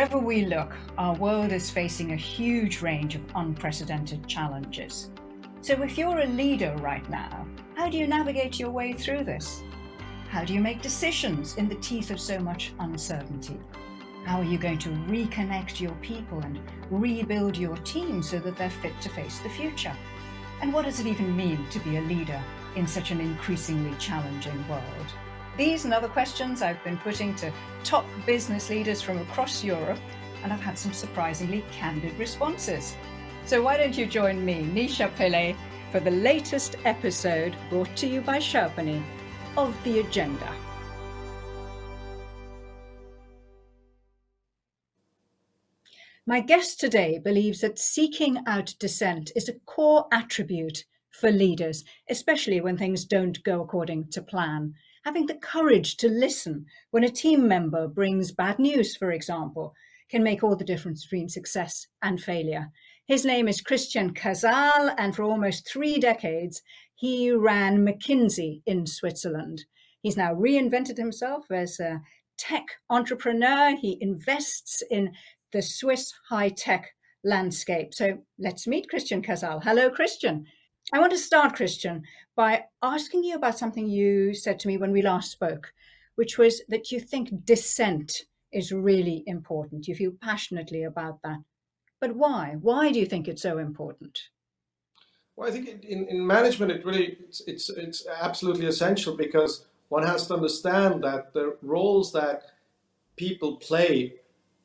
Wherever we look, our world is facing a huge range of unprecedented challenges. So, if you're a leader right now, how do you navigate your way through this? How do you make decisions in the teeth of so much uncertainty? How are you going to reconnect your people and rebuild your team so that they're fit to face the future? And what does it even mean to be a leader in such an increasingly challenging world? These and other questions I've been putting to top business leaders from across Europe, and I've had some surprisingly candid responses. So why don't you join me, Nisha Pillai, for the latest episode brought to you by Sherpany of The Agenda. My guest today believes that seeking out dissent is a core attribute for leaders, especially when things don't go according to plan having the courage to listen when a team member brings bad news, for example, can make all the difference between success and failure. His name is Christian Casal, and for almost three decades, he ran McKinsey in Switzerland. He's now reinvented himself as a tech entrepreneur. He invests in the Swiss high tech landscape. So let's meet Christian Casal. Hello, Christian. I want to start, Christian, by asking you about something you said to me when we last spoke, which was that you think dissent is really important. You feel passionately about that. But why? Why do you think it's so important? Well, I think in, in management, it really it's, it's it's absolutely essential because one has to understand that the roles that people play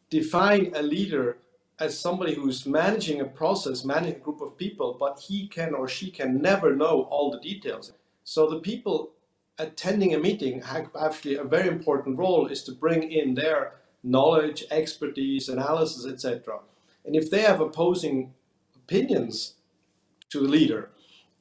define a leader as somebody who's managing a process, managing a group of people, but he can or she can never know all the details. So the people attending a meeting have actually a very important role is to bring in their knowledge, expertise, analysis, etc. And if they have opposing opinions to the leader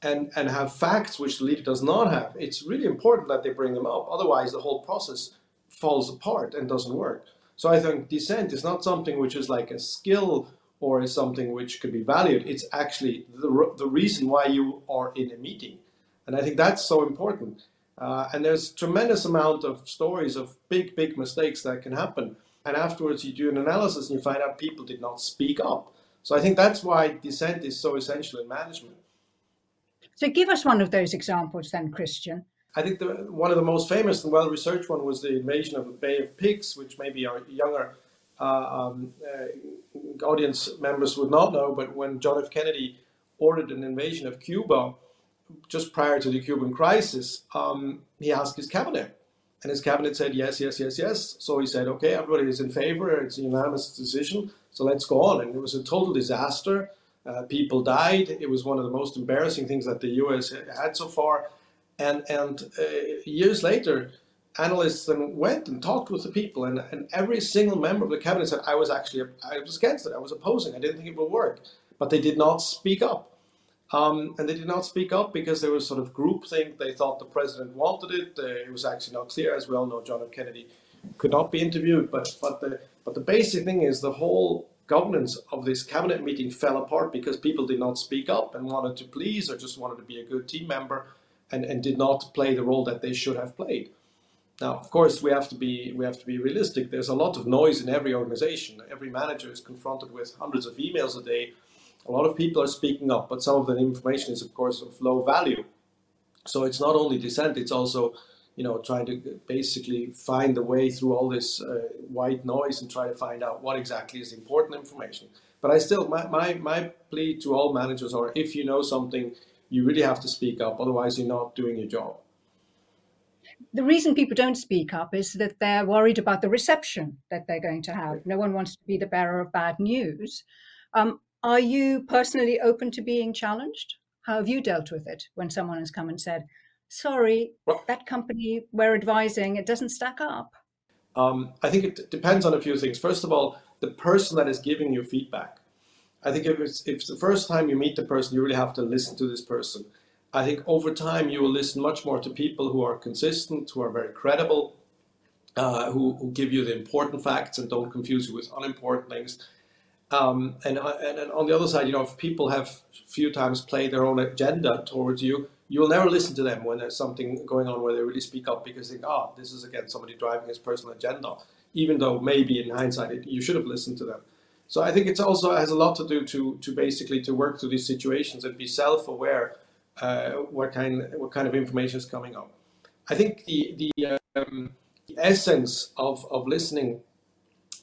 and, and have facts which the leader does not have, it's really important that they bring them up. Otherwise, the whole process falls apart and doesn't work. So I think dissent is not something which is like a skill or is something which could be valued. It's actually the, the reason why you are in a meeting. And I think that's so important. Uh, and there's tremendous amount of stories of big, big mistakes that can happen. And afterwards you do an analysis and you find out people did not speak up. So I think that's why dissent is so essential in management. So give us one of those examples then, Christian. I think the, one of the most famous and well researched one was the invasion of the Bay of Pigs, which maybe our younger uh, um, uh, audience members would not know. But when John F. Kennedy ordered an invasion of Cuba just prior to the Cuban crisis, um, he asked his cabinet. And his cabinet said yes, yes, yes, yes. So he said, okay, everybody is in favor. It's a unanimous decision. So let's go on. And it was a total disaster. Uh, people died. It was one of the most embarrassing things that the U.S. had so far. And, and uh, years later, analysts went and talked with the people, and, and every single member of the cabinet said, I was actually, I was against it, I was opposing, I didn't think it would work. But they did not speak up. Um, and they did not speak up because there was sort of groupthink. They thought the president wanted it. Uh, it was actually not clear. As we all know, John F. Kennedy could not be interviewed. But, but, the, but the basic thing is the whole governance of this cabinet meeting fell apart because people did not speak up and wanted to please or just wanted to be a good team member and, and did not play the role that they should have played. Now, of course, we have to be we have to be realistic. There's a lot of noise in every organization. Every manager is confronted with hundreds of emails a day. A lot of people are speaking up, but some of the information is, of course, of low value. So it's not only dissent; it's also, you know, trying to basically find the way through all this uh, white noise and try to find out what exactly is important information. But I still, my, my, my plea to all managers are: if you know something, you really have to speak up, otherwise, you're not doing your job. The reason people don't speak up is that they're worried about the reception that they're going to have. No one wants to be the bearer of bad news. Um, are you personally open to being challenged? How have you dealt with it when someone has come and said, sorry, well, that company we're advising, it doesn't stack up? Um, I think it depends on a few things. First of all, the person that is giving you feedback. I think if it's, if it's the first time you meet the person, you really have to listen to this person. I think over time you will listen much more to people who are consistent, who are very credible, uh, who, who, give you the important facts and don't confuse you with unimportant things. Um, and, uh, and, and on the other side, you know, if people have few times played their own agenda towards you, you'll never listen to them when there's something going on where they really speak up because they think, oh, this is again somebody driving his personal agenda, even though maybe in hindsight it, you should have listened to them. So I think it also has a lot to do to to basically to work through these situations and be self-aware uh, what kind what kind of information is coming up. I think the the, um, the essence of of listening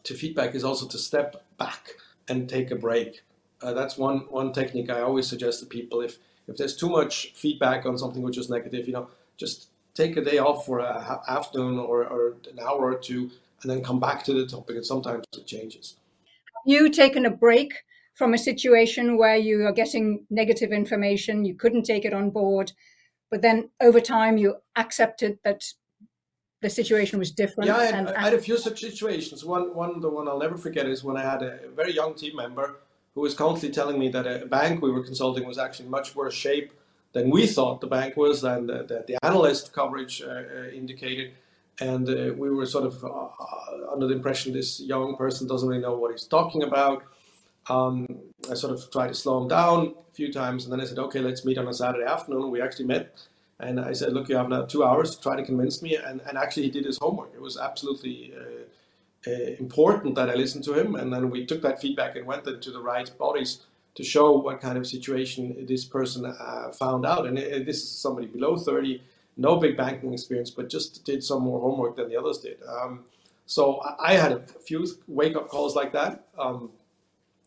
to feedback is also to step back and take a break. Uh, that's one one technique I always suggest to people. If if there's too much feedback on something which is negative, you know, just take a day off for an afternoon or, or an hour or two, and then come back to the topic. And sometimes it changes. You taken a break from a situation where you are getting negative information, you couldn't take it on board, but then over time you accepted that the situation was different. Yeah, I had, I had, a few such situations. One, one, the one I'll never forget is when I had a very young team member who was constantly telling me that a bank we were consulting was actually much worse shape than we thought the bank was, than the, the, the analyst coverage uh, uh, indicated. And uh, we were sort of uh, under the impression this young person doesn't really know what he's talking about. Um, I sort of tried to slow him down a few times, and then I said, "Okay, let's meet on a Saturday afternoon." We actually met, and I said, "Look, you have now two hours to try to convince me." And, and actually, he did his homework. It was absolutely uh, uh, important that I listened to him, and then we took that feedback and went into the right bodies to show what kind of situation this person uh, found out. And this is somebody below 30, no big banking experience, but just did some more homework than the others did. Um, so I had a few wake up calls like that. Um,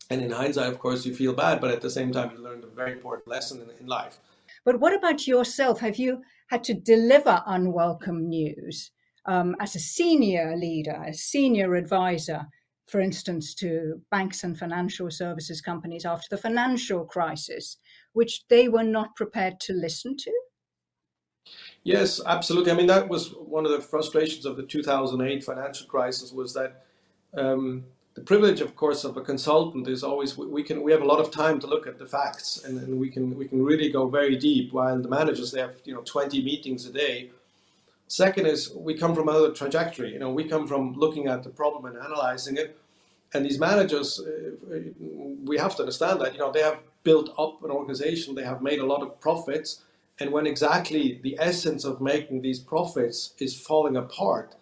and in hindsight, of course, you feel bad, but at the same time, you learned a very important lesson in, in life. But what about yourself? Have you had to deliver unwelcome news? um, as a senior leader, a senior advisor, for instance, to banks and financial services companies after the financial crisis, which they were not prepared to listen to? Yes, absolutely. I mean, that was one of the frustrations of the 2008 financial crisis was that um, the privilege, of course, of a consultant is always we can we have a lot of time to look at the facts and, and we can we can really go very deep. While the managers they have you know 20 meetings a day Second is we come from another trajectory. You know, we come from looking at the problem and analyzing it. And these managers, uh, we have to understand that you know they have built up an organization, they have made a lot of profits, and when exactly the essence of making these profits is falling apart,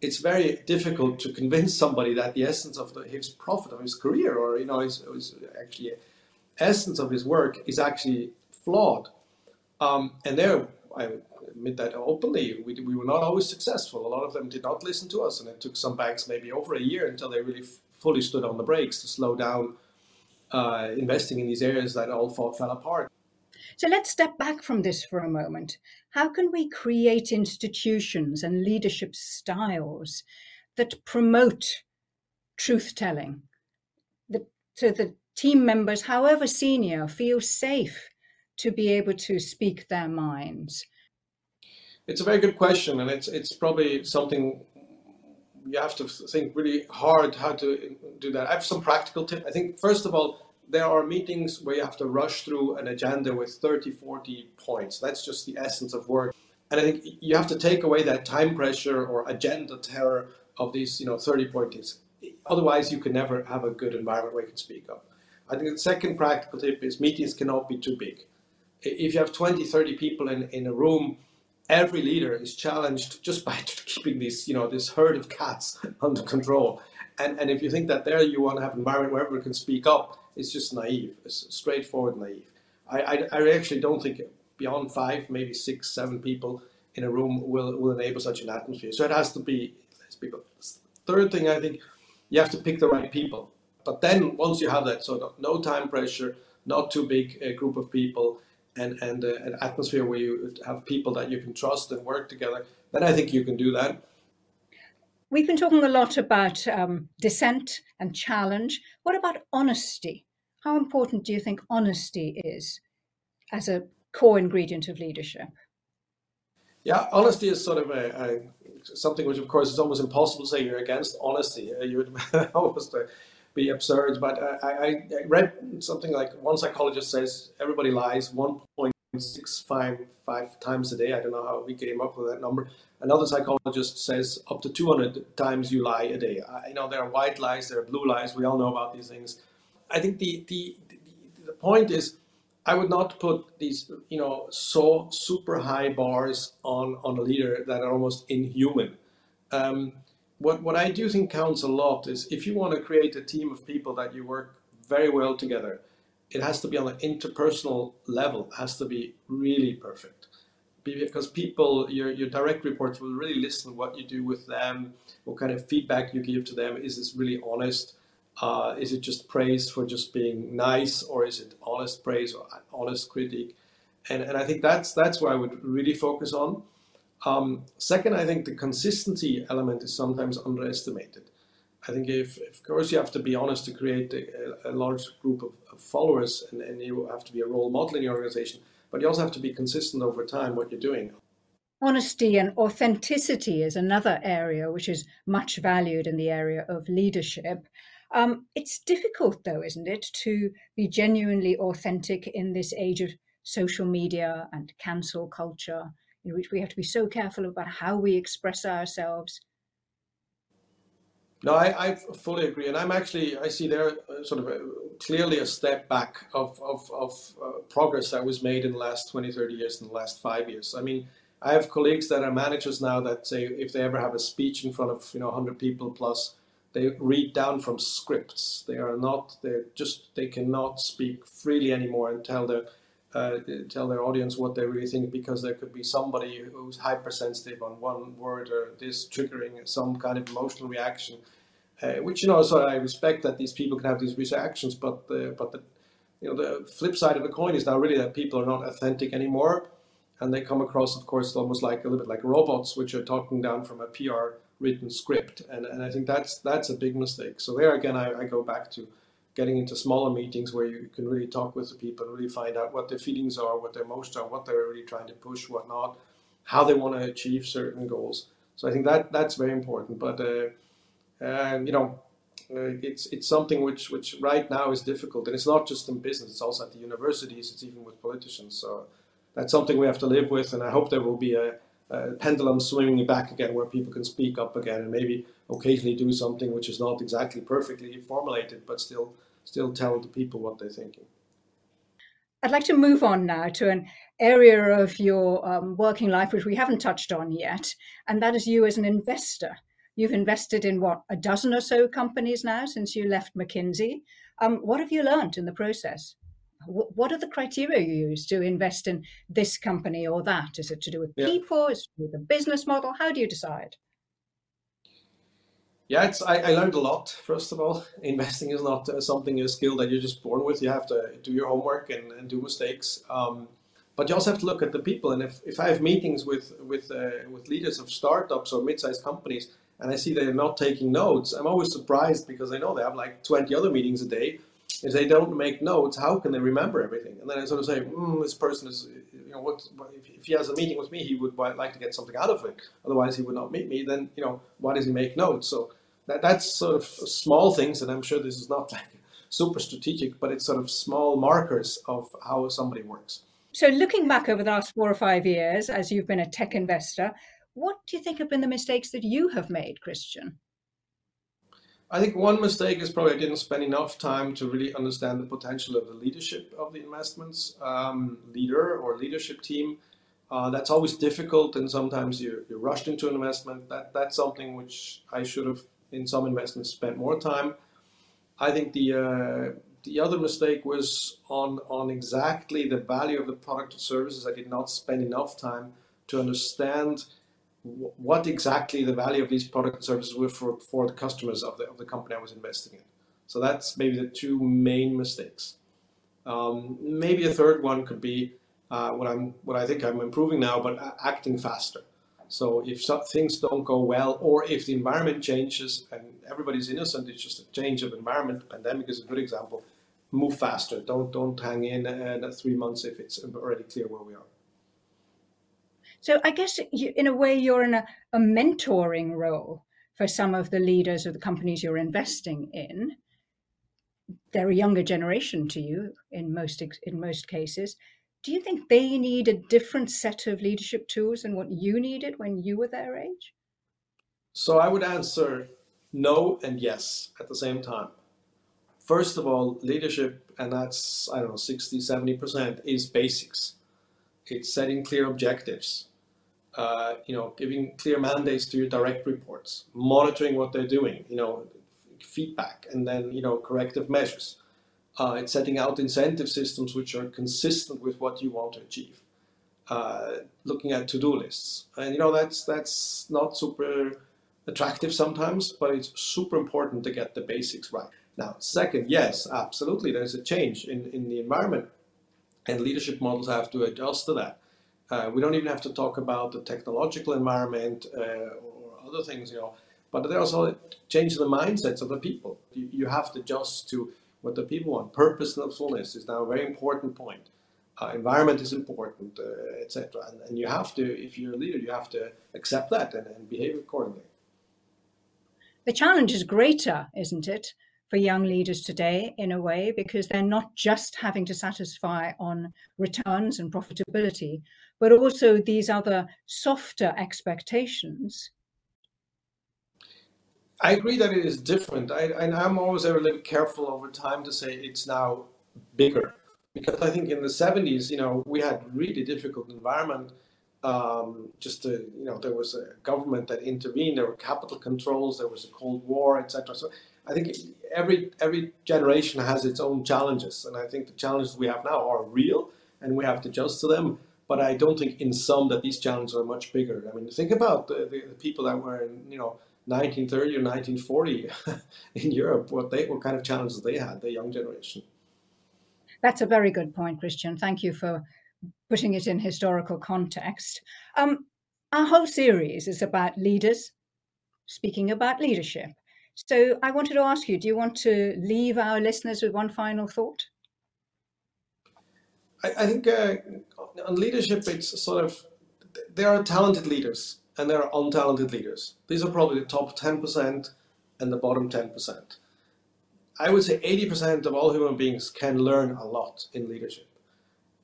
it's very difficult to convince somebody that the essence of the, his profit of his career, or you know, his, his actually essence of his work, is actually flawed. Um, and there, I admit that openly. We, we were not always successful. A lot of them did not listen to us, and it took some banks maybe over a year until they really fully stood on the brakes to slow down uh, investing in these areas that all fought, fell apart. So let's step back from this for a moment. How can we create institutions and leadership styles that promote truth telling, so that team members, however senior, feel safe to be able to speak their minds? It's a very good question, and it's it's probably something you have to think really hard how to do that. I have some practical tips. I think first of all, there are meetings where you have to rush through an agenda with 30, 40 points. That's just the essence of work. And I think you have to take away that time pressure or agenda terror of these, you know, 30 points. Otherwise, you can never have a good environment where you can speak up. I think the second practical tip is meetings cannot be too big. If you have 20, 30 people in, in a room, every leader is challenged just by keeping this, you know, this herd of cats under control. And, and if you think that there you want to have an environment where everyone can speak up, it's just naive. It's straightforward naive. I, I, I actually don't think beyond five, maybe six, seven people in a room will, will enable such an atmosphere. So it has to be less people. Third thing, I think you have to pick the right people. But then once you have that sort of no time pressure, not too big a group of people, and and uh, an atmosphere where you have people that you can trust and work together, then I think you can do that. We've been talking a lot about um, dissent and challenge. What about honesty? How important do you think honesty is as a core ingredient of leadership? Yeah, honesty is sort of a, a something which, of course, is almost impossible to say you're against honesty. Uh, you would almost uh, be absurd. But I, I, read something like one psychologist says everybody lies 1.655 times a day. I don't know how we came up with that number. Another psychologist says up to 200 times you lie a day. I, you know, there are white lies, there are blue lies. We all know about these things. I think the, the, the, the point is, I would not put these, you know, so super high bars on on a leader that are almost inhuman. Um, what what I do think counts a lot is if you want to create a team of people that you work very well together, it has to be on an interpersonal level. It has to be really perfect because people, your your direct reports will really listen what you do with them, what kind of feedback you give to them. Is this really honest? Uh, is it just praise for just being nice, or is it honest praise or honest critique? And, and I think that's that's where I would really focus on. Um, second, I think the consistency element is sometimes underestimated. I think if, of course you have to be honest to create a, a large group of, of followers, and, and you have to be a role model in your organization, but you also have to be consistent over time what you're doing. Honesty and authenticity is another area which is much valued in the area of leadership. Um, it's difficult, though, isn't it, to be genuinely authentic in this age of social media and cancel culture, in which we have to be so careful about how we express ourselves. No, I, I fully agree, and I'm actually I see there uh, sort of a, clearly a step back of of, of uh, progress that was made in the last 20, 30 years, in the last five years. I mean, I have colleagues that are managers now that say if they ever have a speech in front of you know 100 people plus, they read down from scripts. They are not. They're just. They cannot speak freely anymore and tell their uh, tell their audience what they really think because there could be somebody who's hypersensitive on one word or this triggering some kind of emotional reaction. Uh, which you know, so I respect that these people can have these reactions, but the, but the you know the flip side of the coin is now really that people are not authentic anymore, and they come across, of course, almost like a little bit like robots, which are talking down from a PR written script, and, and I think that's that's a big mistake. So there again, I, I go back to getting into smaller meetings where you can really talk with the people, really find out what their feelings are, what their emotions are, what they're really trying to push, what not, how they want to achieve certain goals. So I think that that's very important. But uh, you know, uh, it's it's something which which right now is difficult, and it's not just in business; it's also at the universities. It's even with politicians. So that's something we have to live with, and I hope there will be a uh, pendulum swinging back again where people can speak up again and maybe occasionally do something which is not exactly perfectly formulated but still still tell the people what they're thinking. I'd like to move on now to an area of your um, working life which we haven't touched on yet and that is you as an investor. You've invested in what a dozen or so companies now since you left McKinsey. Um, what have you learned in the process what are the criteria you use to invest in this company or that? Is it to do with yeah. people? Is it to do with the business model? How do you decide? Yeah, it's, I, I, learned a lot. First of all, investing is not uh, something a skill that you're just born with. You have to do your homework and, and do mistakes. Um, but you also have to look at the people. And if, if I have meetings with with uh, with leaders of startups or mid-sized companies, and I see they're not taking notes, I'm always surprised because I know they have like 20 other meetings a day if they don't make notes, how can they remember everything? And then I sort of say, mm, this person is, you know, what, if, he has a meeting with me, he would like to get something out of it. Otherwise, he would not meet me. Then, you know, why does he make notes? So that, that's sort of small things, and I'm sure this is not like super strategic, but it's sort of small markers of how somebody works. So, looking back over the last four or five years, as you've been a tech investor, what do you think have been the mistakes that you have made, Christian? I think one mistake is probably I didn't spend enough time to really understand the potential of the leadership of the investments um, leader or leadership team. Uh, that's always difficult, and sometimes you're, you're, rushed into an investment. That that's something which I should have in some investments spent more time. I think the uh, the other mistake was on on exactly the value of the product or services. I did not spend enough time to understand what exactly the value of these products and services were for, for the customers of the, of the company I was investing in. So that's maybe the two main mistakes. Um, maybe a third one could be uh, what I'm what I think I'm improving now, but acting faster. So if things don't go well, or if the environment changes and everybody's innocent, it's just a change of environment. Pandemic is a good example. Move faster. Don't don't hang in uh, three months if it's already clear where we are. So I guess you, in a way, you're in a, a mentoring role for some of the leaders of the companies you're investing in. They're a younger generation to you in most in most cases. Do you think they need a different set of leadership tools than what you needed when you were their age? So I would answer no and yes at the same time. first of all, leadership, and that's, I don't know, 60, 70% is basics. It's setting clear objectives, uh, you know, giving clear mandates to your direct reports, monitoring what they're doing, you know, feedback, and then, you know, corrective measures. Uh, it's setting out incentive systems which are consistent with what you want to achieve. Uh, looking at to-do lists, and you know that's that's not super attractive sometimes, but it's super important to get the basics right. Now, second, yes, absolutely, there's a change in, in the environment, and leadership models have to adjust to that. Uh, we don't even have to talk about the technological environment uh, or other things, you know, but there's also change the mindsets of the people. You, you have to adjust to what the people want. Purposefulness is now a very important point. Uh, environment is important, uh, etc. And, and, you have to, if you're a leader, you have to accept that and, and behave accordingly. The challenge is greater, isn't it, for young leaders today in a way, because they're not just having to satisfy on returns and profitability, but also these other softer expectations. I agree that it is different. I, and I'm always a little careful over time to say it's now bigger. Because I think in the 70s, you know, we had really difficult environment um, just to, you know, there was a government that intervened, there were capital controls, there was a Cold War, etc. So I think every every generation has its own challenges, and I think the challenges we have now are real, and we have to adjust to them. But I don't think, in some, that these challenges are much bigger. I mean, think about the, the, the people that were in, you know, 1930 or 1940 in Europe, what they what kind of challenges they had, the young generation. That's a very good point, Christian. Thank you for putting it in historical context. Um, our whole series is about leaders, speaking about leadership. So I wanted to ask you do you want to leave our listeners with one final thought? I, I think uh, on leadership, it's sort of there are talented leaders and there are untalented leaders. These are probably the top 10% and the bottom 10%. I would say 80% of all human beings can learn a lot in leadership.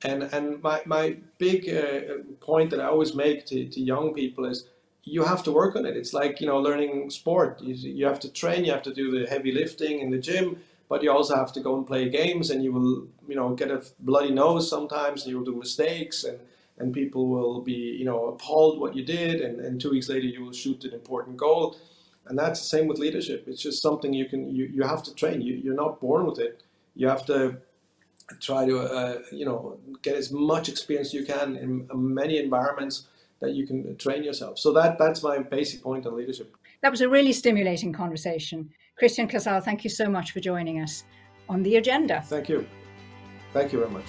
And, and my, my big uh, point that I always make to, to young people is you have to work on it. It's like, you know, learning sport. You, you have to train, you have to do the heavy lifting in the gym, but you also have to go and play games and you will, you know, get a bloody nose sometimes and you will do mistakes and, and people will be, you know, appalled what you did and, and two weeks later you will shoot an important goal. And that's the same with leadership. It's just something you can, you, you have to train. You, you're not born with it. You have to try to, uh, you know, get as much experience you can in many environments that you can train yourself. So that that's my basic point on leadership. That was a really stimulating conversation. Christian Casal, thank you so much for joining us on the agenda. Thank you. Thank you very much.